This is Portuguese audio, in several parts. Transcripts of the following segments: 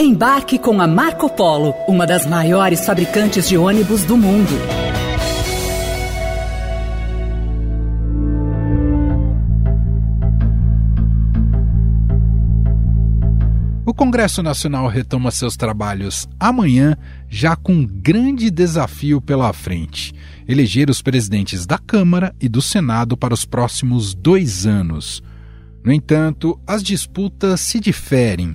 Embarque com a Marco Polo, uma das maiores fabricantes de ônibus do mundo. O Congresso Nacional retoma seus trabalhos amanhã, já com um grande desafio pela frente: eleger os presidentes da Câmara e do Senado para os próximos dois anos. No entanto, as disputas se diferem.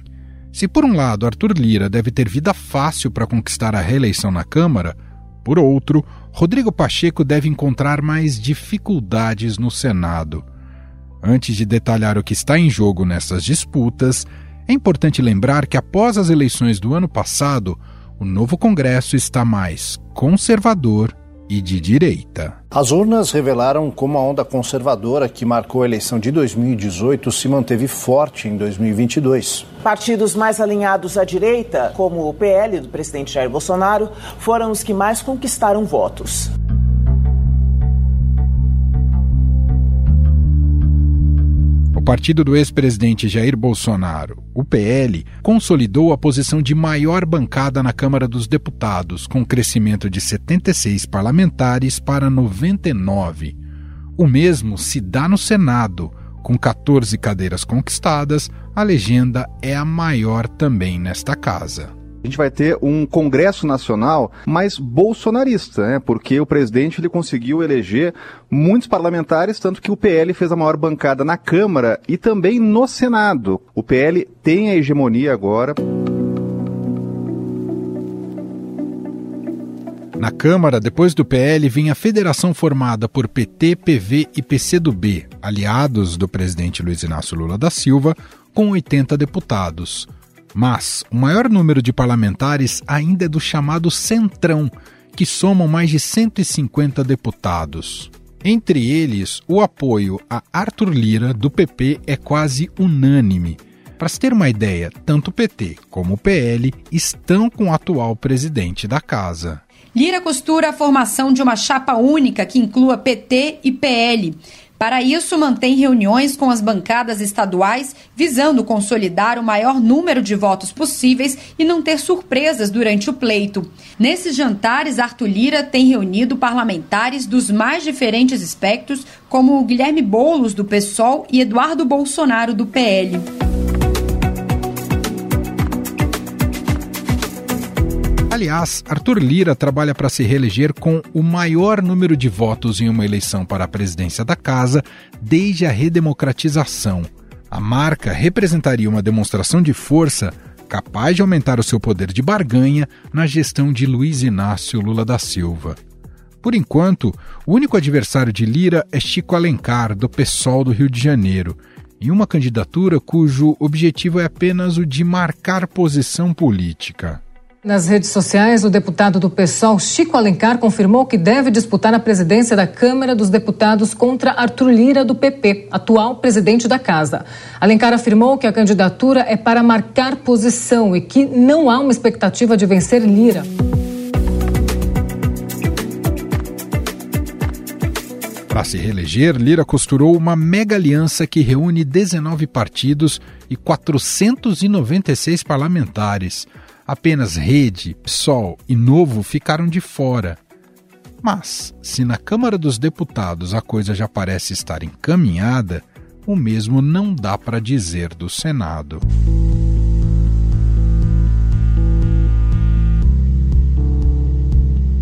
Se, por um lado, Arthur Lira deve ter vida fácil para conquistar a reeleição na Câmara, por outro, Rodrigo Pacheco deve encontrar mais dificuldades no Senado. Antes de detalhar o que está em jogo nessas disputas, é importante lembrar que após as eleições do ano passado, o novo Congresso está mais conservador e de direita. As urnas revelaram como a onda conservadora que marcou a eleição de 2018 se manteve forte em 2022. Partidos mais alinhados à direita, como o PL do presidente Jair Bolsonaro, foram os que mais conquistaram votos. Partido do ex-presidente Jair Bolsonaro, o PL, consolidou a posição de maior bancada na Câmara dos Deputados, com crescimento de 76 parlamentares para 99. O mesmo se dá no Senado, com 14 cadeiras conquistadas, a legenda é a maior também nesta casa a gente vai ter um Congresso Nacional mais bolsonarista, né? Porque o presidente ele conseguiu eleger muitos parlamentares, tanto que o PL fez a maior bancada na Câmara e também no Senado. O PL tem a hegemonia agora. Na Câmara, depois do PL, vem a federação formada por PT, PV e PCdoB, aliados do presidente Luiz Inácio Lula da Silva, com 80 deputados. Mas o maior número de parlamentares ainda é do chamado Centrão, que somam mais de 150 deputados. Entre eles, o apoio a Arthur Lira, do PP, é quase unânime. Para se ter uma ideia, tanto o PT como o PL estão com o atual presidente da casa. Lira costura a formação de uma chapa única que inclua PT e PL. Para isso, mantém reuniões com as bancadas estaduais, visando consolidar o maior número de votos possíveis e não ter surpresas durante o pleito. Nesses jantares, Arthur Lira tem reunido parlamentares dos mais diferentes espectros, como Guilherme Boulos, do PSOL, e Eduardo Bolsonaro, do PL. Aliás, Arthur Lira trabalha para se reeleger com o maior número de votos em uma eleição para a presidência da casa desde a redemocratização. A marca representaria uma demonstração de força capaz de aumentar o seu poder de barganha na gestão de Luiz Inácio Lula da Silva. Por enquanto, o único adversário de Lira é Chico Alencar, do PSOL do Rio de Janeiro, em uma candidatura cujo objetivo é apenas o de marcar posição política. Nas redes sociais, o deputado do PSOL, Chico Alencar, confirmou que deve disputar a presidência da Câmara dos Deputados contra Arthur Lira, do PP, atual presidente da casa. Alencar afirmou que a candidatura é para marcar posição e que não há uma expectativa de vencer Lira. Para se reeleger, Lira costurou uma mega aliança que reúne 19 partidos e 496 parlamentares. Apenas Rede, PSOL e Novo ficaram de fora. Mas, se na Câmara dos Deputados a coisa já parece estar encaminhada, o mesmo não dá para dizer do Senado.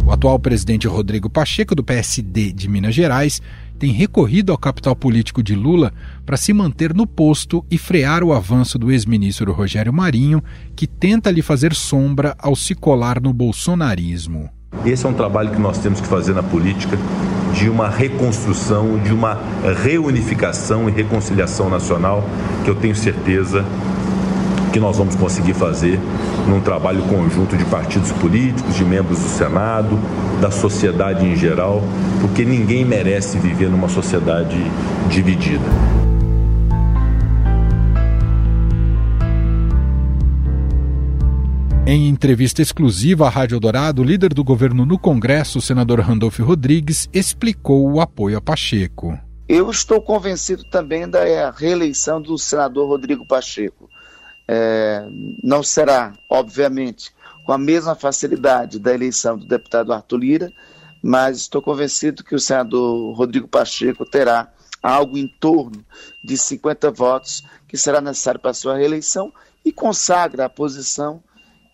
O atual presidente Rodrigo Pacheco, do PSD de Minas Gerais, tem recorrido ao capital político de Lula para se manter no posto e frear o avanço do ex-ministro Rogério Marinho, que tenta lhe fazer sombra ao se colar no bolsonarismo. Esse é um trabalho que nós temos que fazer na política de uma reconstrução, de uma reunificação e reconciliação nacional, que eu tenho certeza que nós vamos conseguir fazer num trabalho conjunto de partidos políticos, de membros do Senado, da sociedade em geral, porque ninguém merece viver numa sociedade dividida. Em entrevista exclusiva à Rádio Dourado, o líder do governo no Congresso, o senador Randolfo Rodrigues, explicou o apoio a Pacheco. Eu estou convencido também da reeleição do senador Rodrigo Pacheco. É, não será, obviamente, com a mesma facilidade da eleição do deputado Arthur Lira, mas estou convencido que o senador Rodrigo Pacheco terá algo em torno de 50 votos que será necessário para sua reeleição e consagra a posição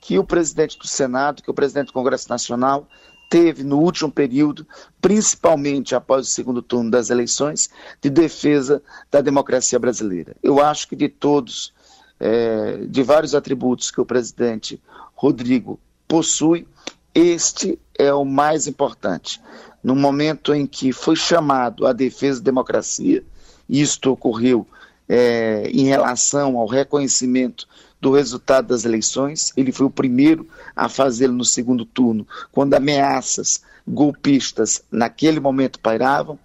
que o presidente do Senado, que o presidente do Congresso Nacional teve no último período, principalmente após o segundo turno das eleições, de defesa da democracia brasileira. Eu acho que de todos, é, de vários atributos que o presidente Rodrigo possui, este é o mais importante. No momento em que foi chamado à defesa da democracia, isto ocorreu é, em relação ao reconhecimento do resultado das eleições. Ele foi o primeiro a fazê-lo no segundo turno, quando ameaças golpistas naquele momento pairavam.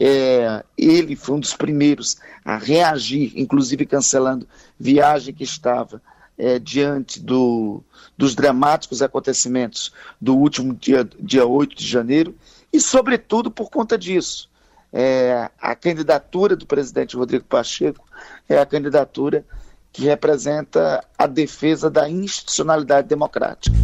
É, ele foi um dos primeiros a reagir, inclusive cancelando viagem que estava é, diante do, dos dramáticos acontecimentos do último dia, dia 8 de janeiro, e, sobretudo, por conta disso. É, a candidatura do presidente Rodrigo Pacheco é a candidatura que representa a defesa da institucionalidade democrática.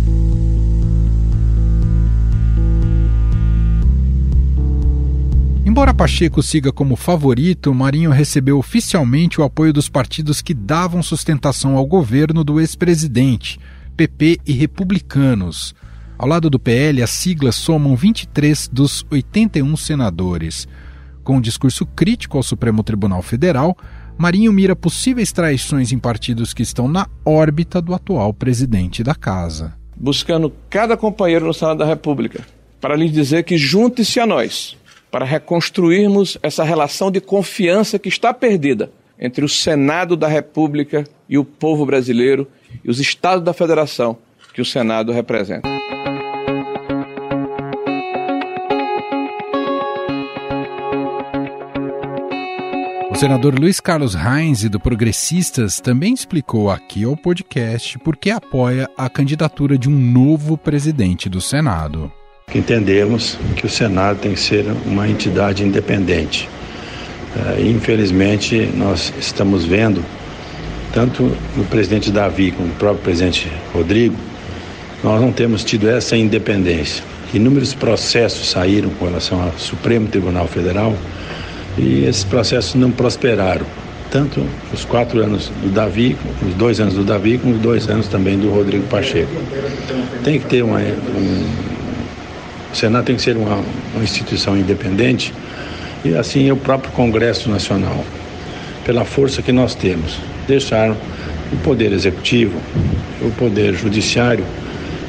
Embora Pacheco siga como favorito, Marinho recebeu oficialmente o apoio dos partidos que davam sustentação ao governo do ex-presidente, PP e Republicanos. Ao lado do PL, as siglas somam 23 dos 81 senadores. Com um discurso crítico ao Supremo Tribunal Federal, Marinho mira possíveis traições em partidos que estão na órbita do atual presidente da casa. Buscando cada companheiro no Senado da República para lhes dizer que junte-se a nós para reconstruirmos essa relação de confiança que está perdida entre o Senado da República e o povo brasileiro e os estados da federação que o Senado representa. O senador Luiz Carlos Reins, do Progressistas, também explicou aqui ao podcast por que apoia a candidatura de um novo presidente do Senado. Entendemos que o Senado tem que ser uma entidade independente. Uh, infelizmente, nós estamos vendo, tanto no presidente Davi como no próprio presidente Rodrigo, nós não temos tido essa independência. Inúmeros processos saíram com relação ao Supremo Tribunal Federal e esses processos não prosperaram. Tanto os quatro anos do Davi, os dois anos do Davi, como os dois anos também do Rodrigo Pacheco. Tem que ter uma. Um, o Senado tem que ser uma, uma instituição independente e assim é o próprio Congresso Nacional, pela força que nós temos. Deixar o Poder Executivo, o Poder Judiciário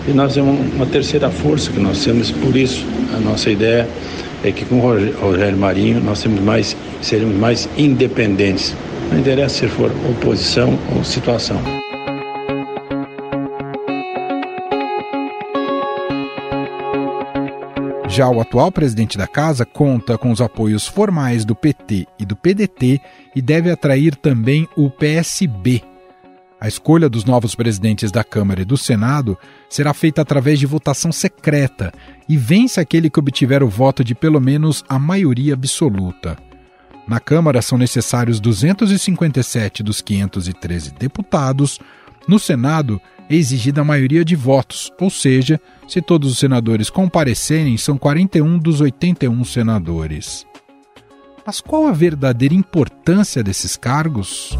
e nós temos uma terceira força que nós temos, por isso a nossa ideia é que com o Rogério Marinho nós temos mais, seremos mais independentes. Não interessa se for oposição ou situação. Já o atual presidente da casa conta com os apoios formais do PT e do PDT e deve atrair também o PSB, a escolha dos novos presidentes da Câmara e do Senado será feita através de votação secreta e vence aquele que obtiver o voto de pelo menos a maioria absoluta. Na Câmara são necessários 257 dos 513 deputados, no Senado é exigida a maioria de votos, ou seja, se todos os senadores comparecerem, são 41 dos 81 senadores. Mas qual a verdadeira importância desses cargos?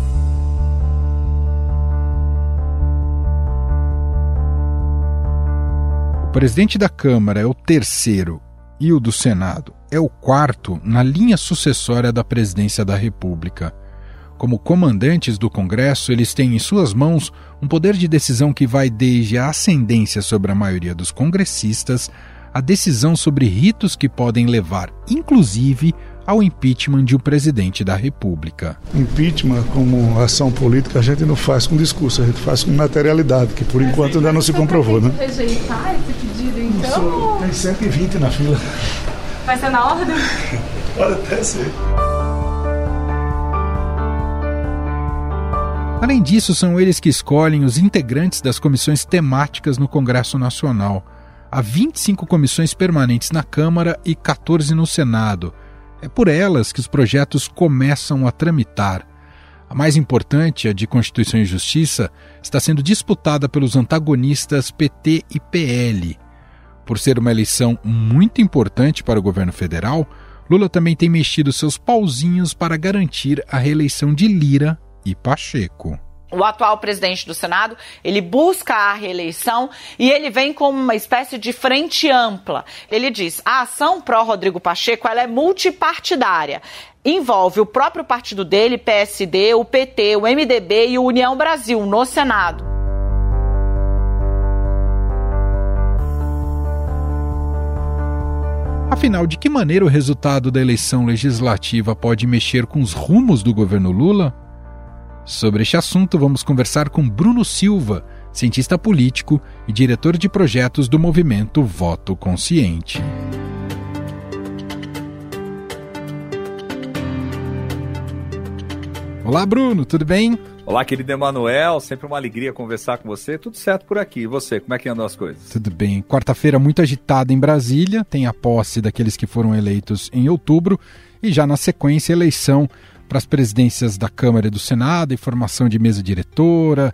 presidente da Câmara é o terceiro e o do Senado é o quarto na linha sucessória da presidência da República. Como comandantes do Congresso, eles têm em suas mãos um poder de decisão que vai desde a ascendência sobre a maioria dos congressistas a decisão sobre ritos que podem levar, inclusive, ao impeachment de um presidente da República. Impeachment, como ação política, a gente não faz com discurso, a gente faz com materialidade, que por enquanto ainda não se comprovou, né? rejeitar esse pedido, então? Tem 120 na fila. Vai ser na ordem? Pode até ser. Além disso, são eles que escolhem os integrantes das comissões temáticas no Congresso Nacional. Há 25 comissões permanentes na Câmara e 14 no Senado é por elas que os projetos começam a tramitar. A mais importante, a de Constituição e Justiça, está sendo disputada pelos antagonistas PT e PL. Por ser uma eleição muito importante para o governo federal, Lula também tem mexido seus pauzinhos para garantir a reeleição de Lira e Pacheco. O atual presidente do Senado, ele busca a reeleição e ele vem com uma espécie de frente ampla. Ele diz: "A ação pró Rodrigo Pacheco, ela é multipartidária envolve o próprio partido dele, PSD, o PT, o MDB e o União Brasil no Senado. Afinal, de que maneira o resultado da eleição legislativa pode mexer com os rumos do governo Lula? Sobre este assunto, vamos conversar com Bruno Silva, cientista político e diretor de projetos do movimento Voto Consciente. Olá, Bruno, tudo bem? Olá, querido Emanuel, sempre uma alegria conversar com você. Tudo certo por aqui. E você, como é que andam as coisas? Tudo bem. Quarta-feira muito agitada em Brasília, tem a posse daqueles que foram eleitos em outubro e já na sequência eleição para as presidências da Câmara e do Senado, e formação de mesa diretora,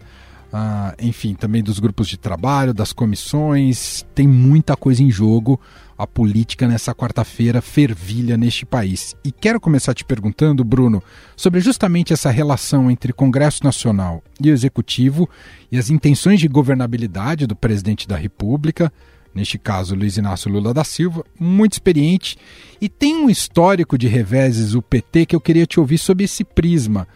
ah, enfim, também dos grupos de trabalho, das comissões. Tem muita coisa em jogo a política nessa quarta-feira fervilha neste país. E quero começar te perguntando, Bruno, sobre justamente essa relação entre Congresso Nacional e Executivo e as intenções de governabilidade do presidente da República, neste caso Luiz Inácio Lula da Silva, muito experiente, e tem um histórico de reveses o PT que eu queria te ouvir sobre esse prisma.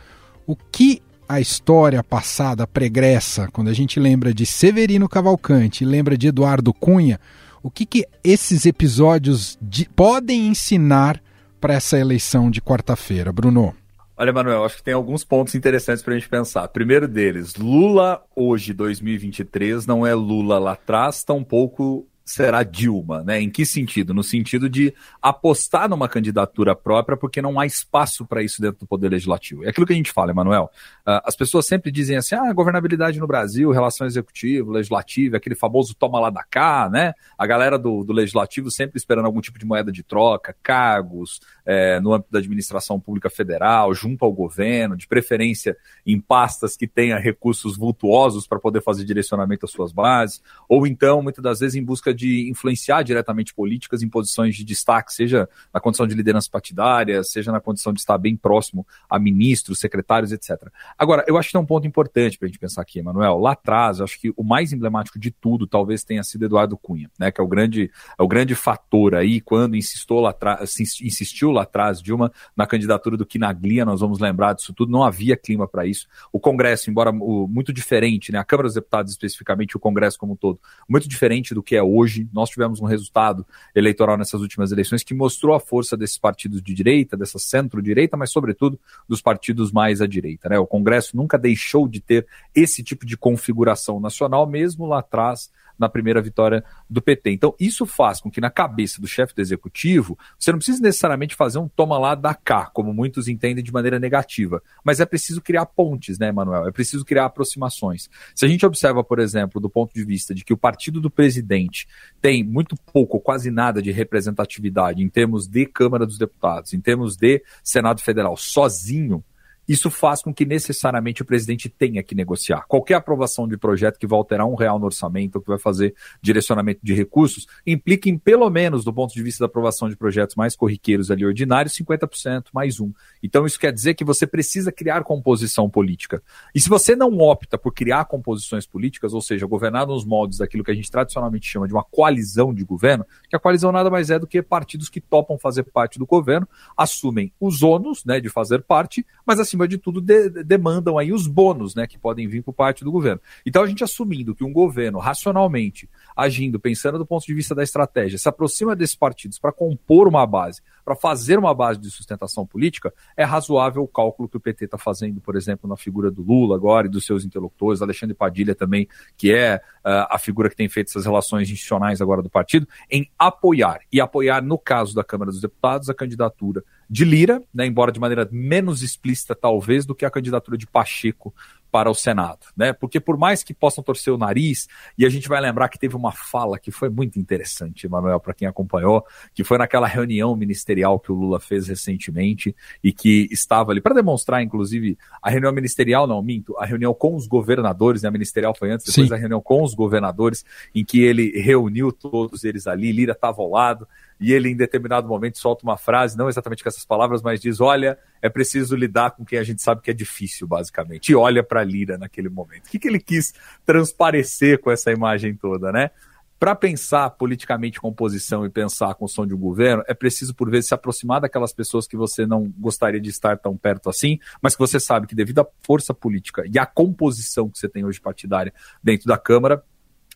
O que a história passada pregressa, quando a gente lembra de Severino Cavalcante, lembra de Eduardo Cunha, o que, que esses episódios de, podem ensinar para essa eleição de quarta-feira, Bruno? Olha, Manuel, acho que tem alguns pontos interessantes para a gente pensar. Primeiro deles, Lula hoje, 2023, não é Lula lá atrás, tampouco será Dilma, né? Em que sentido? No sentido de apostar numa candidatura própria, porque não há espaço para isso dentro do Poder Legislativo. É aquilo que a gente fala, Emanuel. Uh, as pessoas sempre dizem assim: ah, governabilidade no Brasil, relação executivo, legislativo, aquele famoso toma lá da cá, né? A galera do, do Legislativo sempre esperando algum tipo de moeda de troca, cargos, é, no âmbito da administração pública federal, junto ao governo, de preferência em pastas que tenha recursos vultuosos para poder fazer direcionamento às suas bases, ou então, muitas das vezes, em busca de influenciar diretamente políticas em posições de destaque, seja na condição de liderança partidária, seja na condição de estar bem próximo a ministros, secretários, etc. Agora, eu acho que tem um ponto importante para a gente pensar aqui, Emanuel. Lá atrás, acho que o mais emblemático de tudo talvez tenha sido Eduardo Cunha, né, que é o grande, é o grande fator aí quando insistou lá atrás, insistiu lá atrás Dilma na candidatura do Quinaglia, nós vamos lembrar disso tudo, não havia clima para isso. O Congresso, embora muito diferente, né, a Câmara dos Deputados especificamente, o Congresso como um todo, muito diferente do que é hoje hoje nós tivemos um resultado eleitoral nessas últimas eleições que mostrou a força desses partidos de direita, dessa centro-direita, mas sobretudo dos partidos mais à direita. Né? O Congresso nunca deixou de ter esse tipo de configuração nacional, mesmo lá atrás na primeira vitória do PT. Então, isso faz com que na cabeça do chefe do executivo, você não precisa necessariamente fazer um toma lá da cá, como muitos entendem de maneira negativa, mas é preciso criar pontes, né, Manuel? É preciso criar aproximações. Se a gente observa, por exemplo, do ponto de vista de que o partido do presidente tem muito pouco, quase nada de representatividade em termos de Câmara dos Deputados, em termos de Senado Federal sozinho, isso faz com que necessariamente o presidente tenha que negociar. Qualquer aprovação de projeto que vai alterar um real no orçamento, ou que vai fazer direcionamento de recursos, implica em pelo menos, do ponto de vista da aprovação de projetos mais corriqueiros ali ordinários, 50% mais um. Então isso quer dizer que você precisa criar composição política. E se você não opta por criar composições políticas, ou seja, governar nos moldes daquilo que a gente tradicionalmente chama de uma coalizão de governo, que a coalizão nada mais é do que partidos que topam fazer parte do governo, assumem os ônus né, de fazer parte, mas assim acima de tudo, de, demandam aí os bônus, né, que podem vir por parte do governo. Então, a gente assumindo que um governo, racionalmente, agindo, pensando do ponto de vista da estratégia, se aproxima desses partidos para compor uma base, para fazer uma base de sustentação política, é razoável o cálculo que o PT está fazendo, por exemplo, na figura do Lula agora e dos seus interlocutores, Alexandre Padilha também, que é uh, a figura que tem feito essas relações institucionais agora do partido, em apoiar, e apoiar, no caso da Câmara dos Deputados, a candidatura de Lira, né, embora de maneira menos explícita, talvez, do que a candidatura de Pacheco para o Senado, né? Porque por mais que possam torcer o nariz, e a gente vai lembrar que teve uma fala que foi muito interessante, Manuel, para quem acompanhou, que foi naquela reunião ministerial que o Lula fez recentemente e que estava ali para demonstrar, inclusive, a reunião ministerial, não, minto, a reunião com os governadores, né? A ministerial foi antes, depois Sim. a reunião com os governadores, em que ele reuniu todos eles ali, Lira estava ao lado, e ele em determinado momento solta uma frase, não exatamente com essas palavras, mas diz: olha, é preciso lidar com quem a gente sabe que é difícil, basicamente. E olha para Lira naquele momento. O que, que ele quis transparecer com essa imagem toda, né? Para pensar politicamente composição e pensar a construção de um governo, é preciso, por vezes, se aproximar daquelas pessoas que você não gostaria de estar tão perto assim, mas que você sabe que, devido à força política e à composição que você tem hoje partidária dentro da Câmara,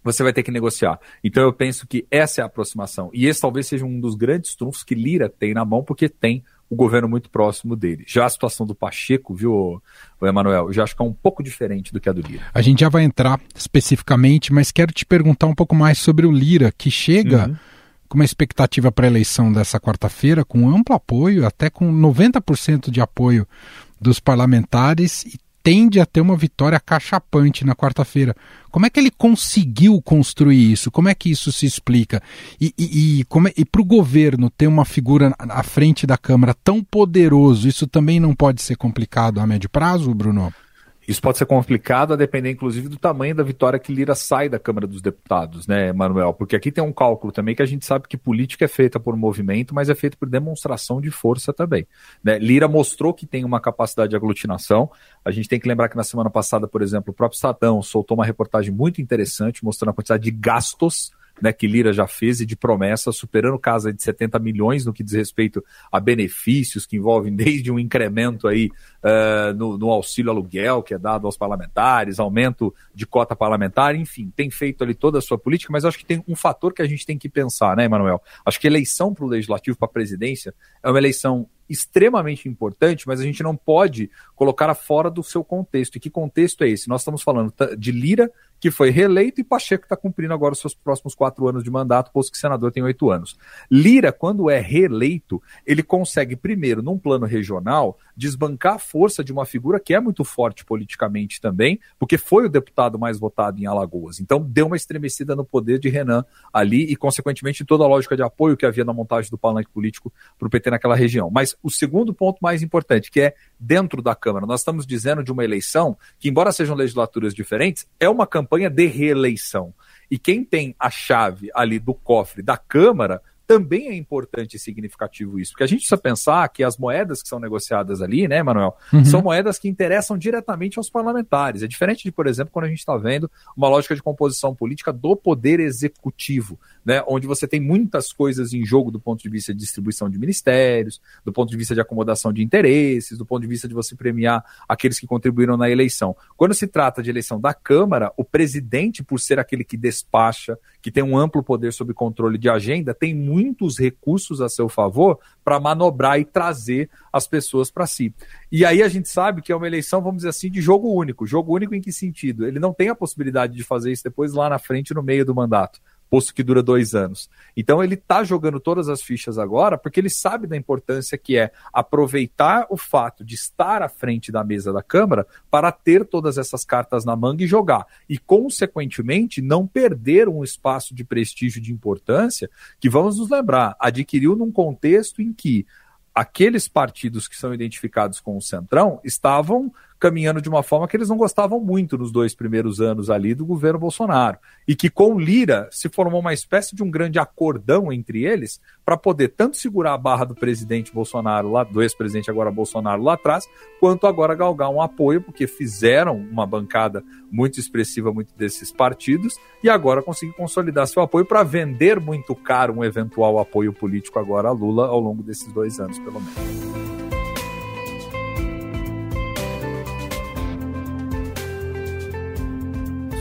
você vai ter que negociar. Então eu penso que essa é a aproximação. E esse talvez seja um dos grandes trunfos que Lira tem na mão, porque tem o governo muito próximo dele. Já a situação do Pacheco, viu, Emanuel, eu já acho que é um pouco diferente do que a do Lira. A gente já vai entrar especificamente, mas quero te perguntar um pouco mais sobre o Lira, que chega uhum. com uma expectativa para a eleição dessa quarta-feira, com amplo apoio, até com 90% de apoio dos parlamentares e tende a ter uma vitória cachapante na quarta-feira. Como é que ele conseguiu construir isso? Como é que isso se explica? E, e, e, é, para o governo ter uma figura à frente da Câmara tão poderoso, isso também não pode ser complicado a médio prazo, Bruno? Isso pode ser complicado a depender, inclusive, do tamanho da vitória que Lira sai da Câmara dos Deputados, né, Manuel? Porque aqui tem um cálculo também que a gente sabe que política é feita por movimento, mas é feita por demonstração de força também. Né? Lira mostrou que tem uma capacidade de aglutinação. A gente tem que lembrar que na semana passada, por exemplo, o próprio Estadão soltou uma reportagem muito interessante mostrando a quantidade de gastos né, que Lira já fez e de promessas, superando casa de 70 milhões no que diz respeito a benefícios que envolvem desde um incremento aí uh, no, no, auxílio aluguel que é dado aos parlamentares, aumento de cota parlamentar, enfim, tem feito ali toda a sua política, mas acho que tem um fator que a gente tem que pensar, né, Emanuel? Acho que eleição para o legislativo, para a presidência, é uma eleição extremamente importante, mas a gente não pode colocar fora do seu contexto. E que contexto é esse? Nós estamos falando de Lira, que foi reeleito, e Pacheco está cumprindo agora os seus próximos quatro anos de mandato, posto que senador tem oito anos. Lira, quando é reeleito, ele consegue, primeiro, num plano regional, desbancar a força de uma figura que é muito forte politicamente também, porque foi o deputado mais votado em Alagoas. Então, deu uma estremecida no poder de Renan ali e, consequentemente, toda a lógica de apoio que havia na montagem do palanque político para o PT naquela região. Mas o segundo ponto mais importante, que é dentro da Câmara. Nós estamos dizendo de uma eleição que, embora sejam legislaturas diferentes, é uma campanha de reeleição. E quem tem a chave ali do cofre da Câmara também é importante e significativo isso, porque a gente precisa pensar que as moedas que são negociadas ali, né, Manuel, uhum. são moedas que interessam diretamente aos parlamentares. É diferente de, por exemplo, quando a gente está vendo uma lógica de composição política do poder executivo, né, onde você tem muitas coisas em jogo do ponto de vista de distribuição de ministérios, do ponto de vista de acomodação de interesses, do ponto de vista de você premiar aqueles que contribuíram na eleição. Quando se trata de eleição da Câmara, o presidente, por ser aquele que despacha, que tem um amplo poder sobre controle de agenda, tem muitos recursos a seu favor para manobrar e trazer as pessoas para si. E aí a gente sabe que é uma eleição, vamos dizer assim, de jogo único. Jogo único em que sentido? Ele não tem a possibilidade de fazer isso depois lá na frente, no meio do mandato posto que dura dois anos. Então ele está jogando todas as fichas agora porque ele sabe da importância que é aproveitar o fato de estar à frente da mesa da Câmara para ter todas essas cartas na manga e jogar. E, consequentemente, não perder um espaço de prestígio de importância que, vamos nos lembrar, adquiriu num contexto em que aqueles partidos que são identificados com o Centrão estavam caminhando de uma forma que eles não gostavam muito nos dois primeiros anos ali do governo Bolsonaro. E que com Lira se formou uma espécie de um grande acordão entre eles para poder tanto segurar a barra do presidente Bolsonaro, lá, do ex-presidente agora Bolsonaro lá atrás, quanto agora galgar um apoio, porque fizeram uma bancada muito expressiva muito desses partidos e agora conseguir consolidar seu apoio para vender muito caro um eventual apoio político agora a Lula ao longo desses dois anos, pelo menos.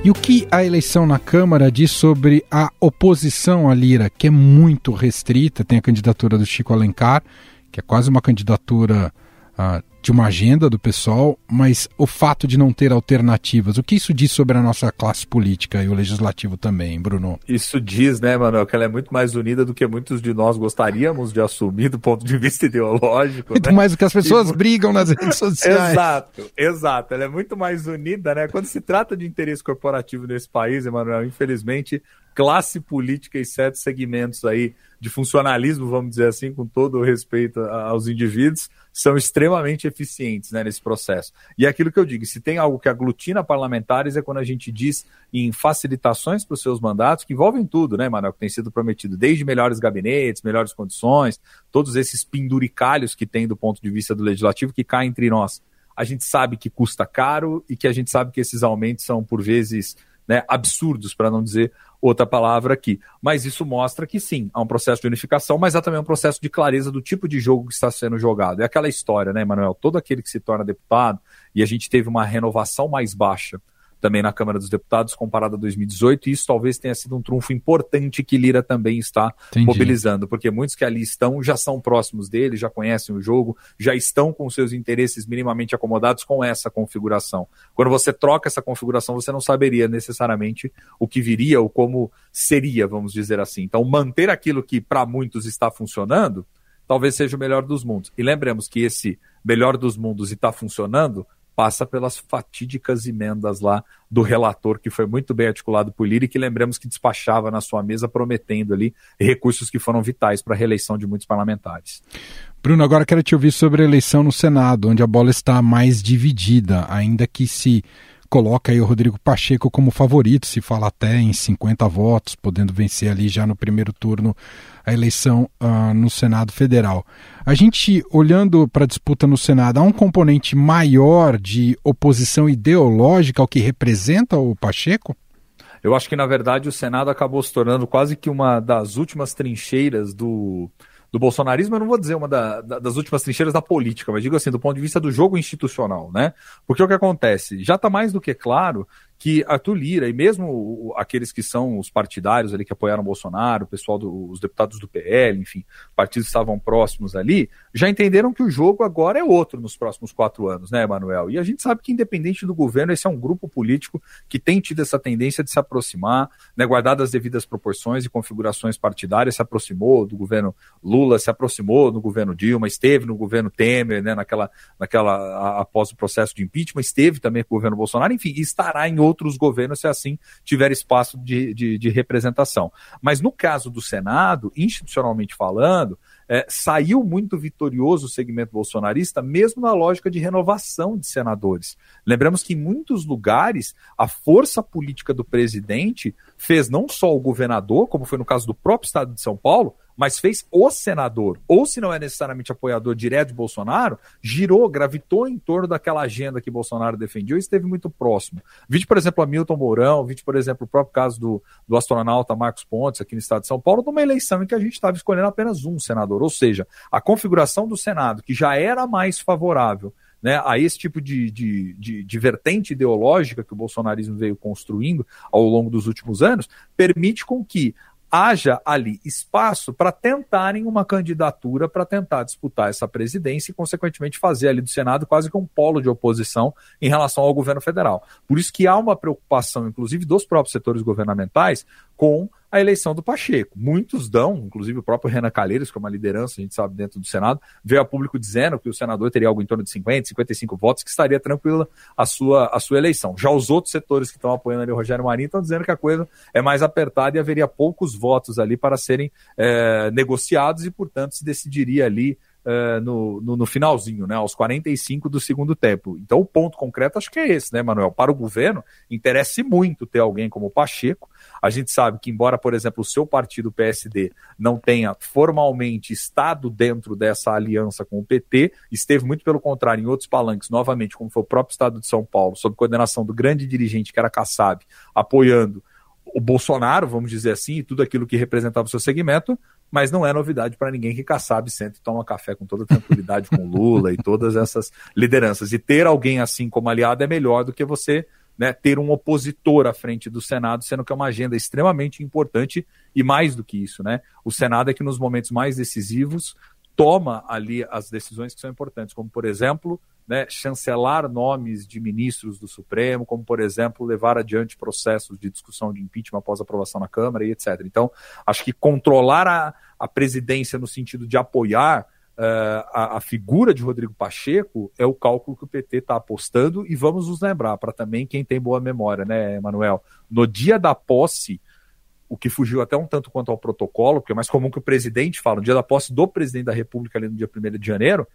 E o que a eleição na Câmara diz sobre a oposição à Lira, que é muito restrita? Tem a candidatura do Chico Alencar, que é quase uma candidatura uh, de uma agenda do pessoal, mas o fato de não ter alternativas, o que isso diz sobre a nossa classe política e o legislativo também, Bruno? Isso diz, né, Manuel, que ela é muito mais unida do que muitos de nós gostaríamos de assumir do ponto de vista ideológico. Muito né? mais do que as pessoas e... brigam nas redes sociais. exato, exato. Ela é muito mais unida, né? Quando se trata de interesse corporativo nesse país, Emanuel, infelizmente, classe política e sete segmentos aí de funcionalismo, vamos dizer assim, com todo o respeito aos indivíduos, são extremamente eficientes né, nesse processo. E é aquilo que eu digo, se tem algo que aglutina parlamentares é quando a gente diz em facilitações para os seus mandatos, que envolvem tudo, né, Manuel, que tem sido prometido, desde melhores gabinetes, melhores condições, todos esses penduricalhos que tem do ponto de vista do legislativo que caem entre nós. A gente sabe que custa caro e que a gente sabe que esses aumentos são, por vezes, né, absurdos, para não dizer outra palavra aqui. Mas isso mostra que sim, há um processo de unificação, mas há também um processo de clareza do tipo de jogo que está sendo jogado. É aquela história, né, Manuel? Todo aquele que se torna deputado, e a gente teve uma renovação mais baixa também na Câmara dos Deputados comparado a 2018, e isso talvez tenha sido um trunfo importante que Lira também está Entendi. mobilizando, porque muitos que ali estão já são próximos dele, já conhecem o jogo, já estão com seus interesses minimamente acomodados com essa configuração. Quando você troca essa configuração, você não saberia necessariamente o que viria ou como seria, vamos dizer assim. Então, manter aquilo que para muitos está funcionando, talvez seja o melhor dos mundos. E lembremos que esse melhor dos mundos e está funcionando passa pelas fatídicas emendas lá do relator, que foi muito bem articulado por Lira e que lembramos que despachava na sua mesa prometendo ali recursos que foram vitais para a reeleição de muitos parlamentares. Bruno, agora quero te ouvir sobre a eleição no Senado, onde a bola está mais dividida, ainda que se coloca aí o Rodrigo Pacheco como favorito, se fala até em 50 votos, podendo vencer ali já no primeiro turno a eleição uh, no Senado Federal. A gente, olhando para a disputa no Senado, há um componente maior de oposição ideológica ao que representa o Pacheco? Eu acho que, na verdade, o Senado acabou se tornando quase que uma das últimas trincheiras do, do bolsonarismo, eu não vou dizer uma da, da, das últimas trincheiras da política, mas digo assim, do ponto de vista do jogo institucional, né? Porque o que acontece? Já está mais do que claro que Arthur Lira e mesmo aqueles que são os partidários ali que apoiaram Bolsonaro, o pessoal dos deputados do PL, enfim, partidos estavam próximos ali, já entenderam que o jogo agora é outro nos próximos quatro anos, né, Emanuel? E a gente sabe que independente do governo, esse é um grupo político que tem tido essa tendência de se aproximar, né, guardado as devidas proporções e configurações partidárias, se aproximou do governo Lula, se aproximou do governo Dilma, esteve no governo Temer, né, naquela, naquela após o processo de impeachment, esteve também com o governo Bolsonaro, enfim, estará em outros governos se assim tiver espaço de, de, de representação. Mas no caso do Senado, institucionalmente falando, é, saiu muito vitorioso o segmento bolsonarista, mesmo na lógica de renovação de senadores. Lembramos que em muitos lugares a força política do presidente fez não só o governador, como foi no caso do próprio estado de São Paulo, mas fez o senador, ou se não é necessariamente apoiador direto de Bolsonaro, girou, gravitou em torno daquela agenda que Bolsonaro defendia e esteve muito próximo. Vide, por exemplo, a Milton Mourão, vide, por exemplo, o próprio caso do, do astronauta Marcos Pontes, aqui no estado de São Paulo, numa eleição em que a gente estava escolhendo apenas um senador. Ou seja, a configuração do Senado, que já era mais favorável né, a esse tipo de, de, de, de, vertente ideológica que o bolsonarismo veio construindo ao longo dos últimos anos, permite com que haja ali espaço para tentarem uma candidatura para tentar disputar essa presidência e, consequentemente, fazer ali do Senado quase que um polo de oposição em relação ao governo federal. Por isso que há uma preocupação, inclusive, dos próprios setores governamentais com a eleição do Pacheco. Muitos dão, inclusive o próprio Renan Calheiros, que é uma liderança, a gente sabe, dentro do Senado, veio a público dizendo que o senador teria algo em torno de 50, 55 votos, que estaria tranquila a sua, a sua eleição. Já os outros setores que estão apoiando ali o Rogério Marinho estão dizendo que a coisa é mais apertada e haveria poucos votos ali para serem é, negociados e, portanto, se decidiria ali Uh, no, no, no, finalzinho, né, aos 45 do segundo tempo. Então, o ponto concreto acho que é esse, né, Manuel? Para o governo, interessa muito ter alguém como o Pacheco, a gente sabe que, embora, por exemplo, o seu partido, PSD, não tenha formalmente estado dentro dessa aliança com o PT, esteve muito pelo contrário em outros palanques, novamente, como foi o próprio estado de São Paulo, sob coordenação do grande dirigente que era Kassab, apoiando o Bolsonaro, vamos dizer assim, e tudo aquilo que representava o seu segmento, mas não é novidade para ninguém que Kassab senta e toma café com toda tranquilidade com Lula e todas essas lideranças. E ter alguém assim como aliado é melhor do que você né, ter um opositor à frente do Senado, sendo que é uma agenda extremamente importante e mais do que isso, né? O Senado é que nos momentos mais decisivos toma ali as decisões que são importantes, como, por exemplo, né, chancelar nomes de ministros do Supremo, como, por exemplo, levar adiante processos de discussão de impeachment após aprovação na Câmara e etc. Então, acho que controlar a, a presidência no sentido de apoiar uh, a, a, figura de Rodrigo Pacheco é o cálculo que o PT está apostando e vamos nos lembrar, para também quem tem boa memória, né, Emanuel? No dia da posse, o que fugiu até um tanto quanto ao protocolo, porque é mais comum que o presidente fala, no dia da posse do presidente da República, ali no dia 1 de janeiro,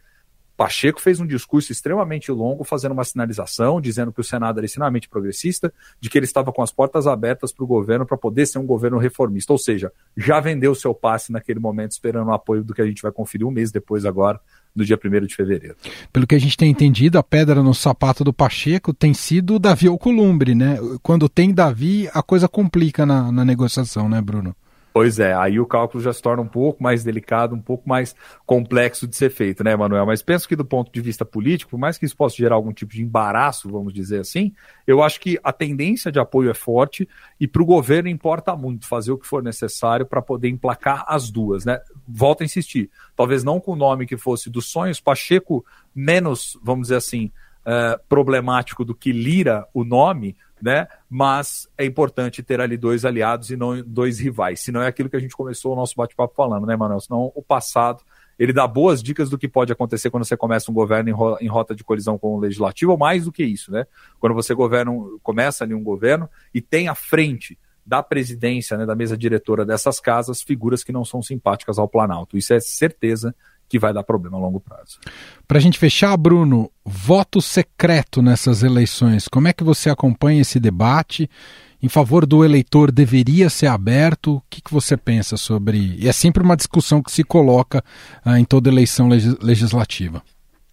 Pacheco fez um discurso extremamente longo, fazendo uma sinalização, dizendo que o Senado era extremamente progressista, de que ele estava com as portas abertas para o governo para poder ser um governo reformista. Ou seja, já vendeu seu passe naquele momento, esperando o apoio do que a gente vai conferir um mês depois, agora, no dia 1 de fevereiro. Pelo que a gente tem entendido, a pedra no sapato do Pacheco tem sido Davi Alcolumbre, né? Quando tem Davi, a coisa complica na, na negociação, né, Bruno? Pois é, aí o cálculo já se torna um pouco mais delicado, um pouco mais complexo de ser feito, né, Manuel? Mas penso que do ponto de vista político, por mais que isso possa gerar algum tipo de embaraço, vamos dizer assim, eu acho que a tendência de apoio é forte e para o governo importa muito fazer o que for necessário para poder emplacar as duas, né? Volto a insistir, talvez não com o nome que fosse dos sonhos, Pacheco menos, vamos dizer assim, uh, problemático do que Lira o nome, né? Mas é importante ter ali dois aliados e não dois rivais. Senão é aquilo que a gente começou o nosso bate-papo falando, né, Manuel? Senão o passado ele dá boas dicas do que pode acontecer quando você começa um governo em, ro em rota de colisão com o legislativo, ou mais do que isso, né? Quando você governa, começa ali um governo e tem à frente da presidência, né, da mesa diretora dessas casas, figuras que não são simpáticas ao Planalto. Isso é certeza que vai dar problema a longo prazo. Para a gente fechar, Bruno, voto secreto nessas eleições. Como é que você acompanha esse debate? Em favor do eleitor deveria ser aberto? O que, que você pensa sobre? E é sempre uma discussão que se coloca ah, em toda eleição legis legislativa.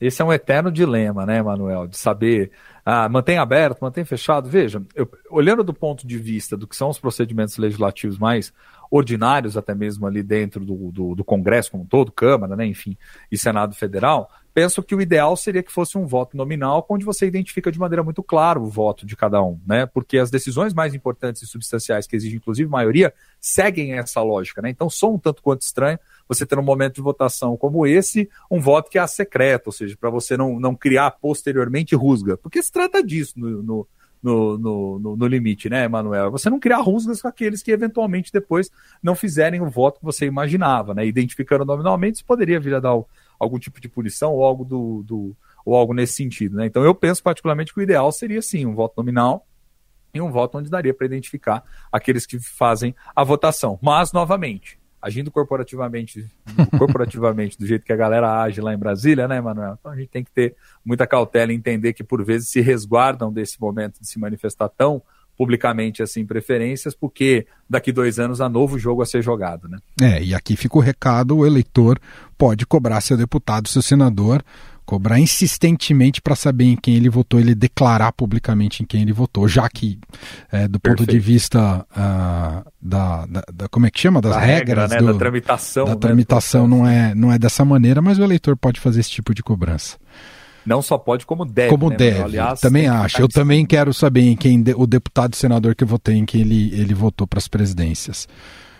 Esse é um eterno dilema, né, Manuel? De saber, ah, mantém aberto, mantém fechado. Veja, eu, olhando do ponto de vista do que são os procedimentos legislativos mais ordinários, até mesmo ali dentro do, do, do Congresso como um todo, Câmara, né, enfim, e Senado Federal, penso que o ideal seria que fosse um voto nominal, onde você identifica de maneira muito clara o voto de cada um, né? Porque as decisões mais importantes e substanciais, que exigem inclusive maioria, seguem essa lógica, né? Então, só um tanto quanto estranho você ter um momento de votação como esse, um voto que é secreto, ou seja, para você não, não criar posteriormente rusga. Porque se trata disso no, no no, no, no, limite, né, Emanuel? Você não criar rusgas com aqueles que eventualmente depois não fizerem o voto que você imaginava, né? Identificando nominalmente, isso poderia vir a dar algum tipo de punição ou algo do, do ou algo nesse sentido, né? Então eu penso particularmente que o ideal seria sim um voto nominal e um voto onde daria para identificar aqueles que fazem a votação. Mas novamente, agindo corporativamente, corporativamente do jeito que a galera age lá em Brasília, né, Manuel? Então a gente tem que ter muita cautela e entender que por vezes se resguardam desse momento de se manifestar tão publicamente assim preferências, porque daqui dois anos há novo jogo a ser jogado, né? É, e aqui fica o recado: o eleitor pode cobrar seu deputado, seu senador, cobrar insistentemente para saber em quem ele votou, ele declarar publicamente em quem ele votou, já que é, do ponto de vista uh, da, da, da, como é que chama das da regras regra, né? do, da tramitação, da né? tramitação não é não é dessa maneira, mas o eleitor pode fazer esse tipo de cobrança. Não só pode, como deve. Como né, deve. Aliás, também acho. Eu também quero saber em quem o deputado e senador que votei, em quem ele, ele votou para as presidências.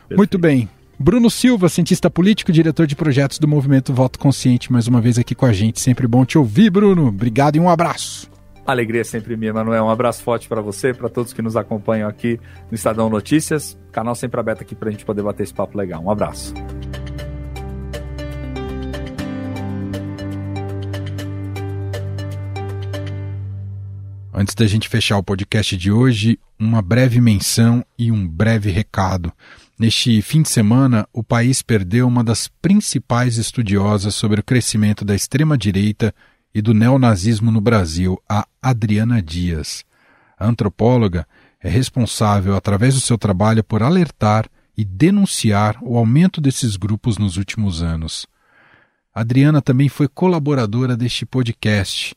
Perfeito. Muito bem. Bruno Silva, cientista político, diretor de projetos do Movimento Voto Consciente, mais uma vez aqui com a gente. Sempre bom te ouvir, Bruno. Obrigado e um abraço. Alegria sempre minha, Manuel. Um abraço forte para você, para todos que nos acompanham aqui no Estadão Notícias. Canal sempre aberto aqui para a gente poder bater esse papo legal. Um abraço. Antes da gente fechar o podcast de hoje, uma breve menção e um breve recado. Neste fim de semana, o país perdeu uma das principais estudiosas sobre o crescimento da extrema-direita e do neonazismo no Brasil, a Adriana Dias. A antropóloga é responsável, através do seu trabalho, por alertar e denunciar o aumento desses grupos nos últimos anos. A Adriana também foi colaboradora deste podcast.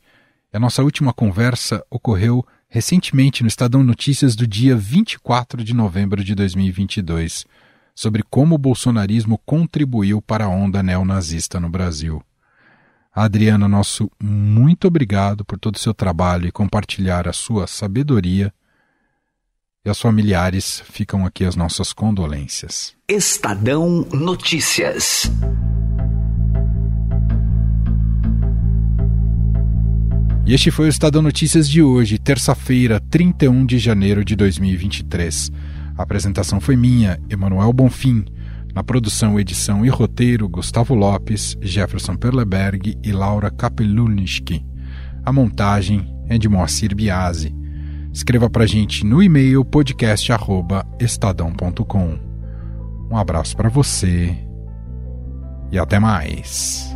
A nossa última conversa ocorreu recentemente no Estadão Notícias do dia 24 de novembro de 2022, sobre como o bolsonarismo contribuiu para a onda neonazista no Brasil. Adriana, nosso muito obrigado por todo o seu trabalho e compartilhar a sua sabedoria. E aos familiares ficam aqui as nossas condolências. Estadão Notícias. E este foi o Estadão Notícias de hoje, terça-feira, 31 de janeiro de 2023. A apresentação foi minha, Emanuel Bonfim. Na produção, edição e roteiro, Gustavo Lopes, Jefferson Perleberg e Laura Kapelunski. A montagem é de Moacir Biasi. Escreva pra gente no e-mail podcast@estadão.com. Um abraço para você e até mais.